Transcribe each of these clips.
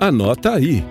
Anota aí.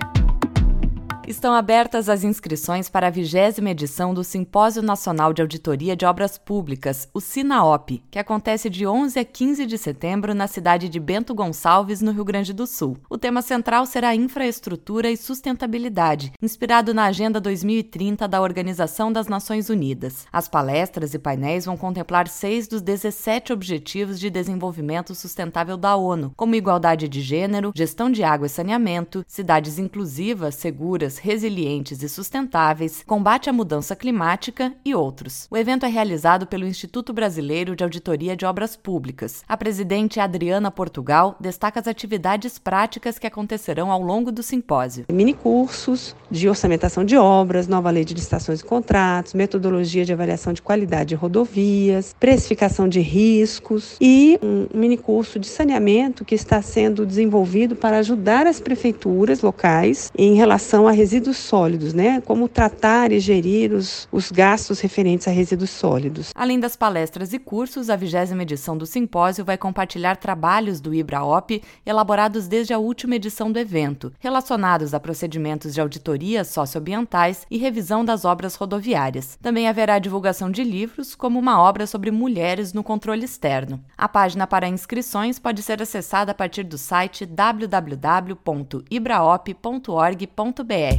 Estão abertas as inscrições para a vigésima edição do Simpósio Nacional de Auditoria de Obras Públicas, o SINAOP, que acontece de 11 a 15 de setembro na cidade de Bento Gonçalves, no Rio Grande do Sul. O tema central será infraestrutura e sustentabilidade, inspirado na Agenda 2030 da Organização das Nações Unidas. As palestras e painéis vão contemplar seis dos 17 Objetivos de Desenvolvimento Sustentável da ONU, como igualdade de gênero, gestão de água e saneamento, cidades inclusivas, seguras, resilientes e sustentáveis, combate à mudança climática e outros. O evento é realizado pelo Instituto Brasileiro de Auditoria de Obras Públicas. A presidente Adriana Portugal destaca as atividades práticas que acontecerão ao longo do simpósio. Mini cursos de orçamentação de obras, nova lei de licitações e contratos, metodologia de avaliação de qualidade de rodovias, precificação de riscos e um mini curso de saneamento que está sendo desenvolvido para ajudar as prefeituras locais em relação a resíduos sólidos, né? Como tratar e gerir os, os gastos referentes a resíduos sólidos. Além das palestras e cursos, a vigésima edição do simpósio vai compartilhar trabalhos do IBRAOP elaborados desde a última edição do evento, relacionados a procedimentos de auditoria socioambientais e revisão das obras rodoviárias. Também haverá divulgação de livros, como uma obra sobre mulheres no controle externo. A página para inscrições pode ser acessada a partir do site www.ibraop.org.br.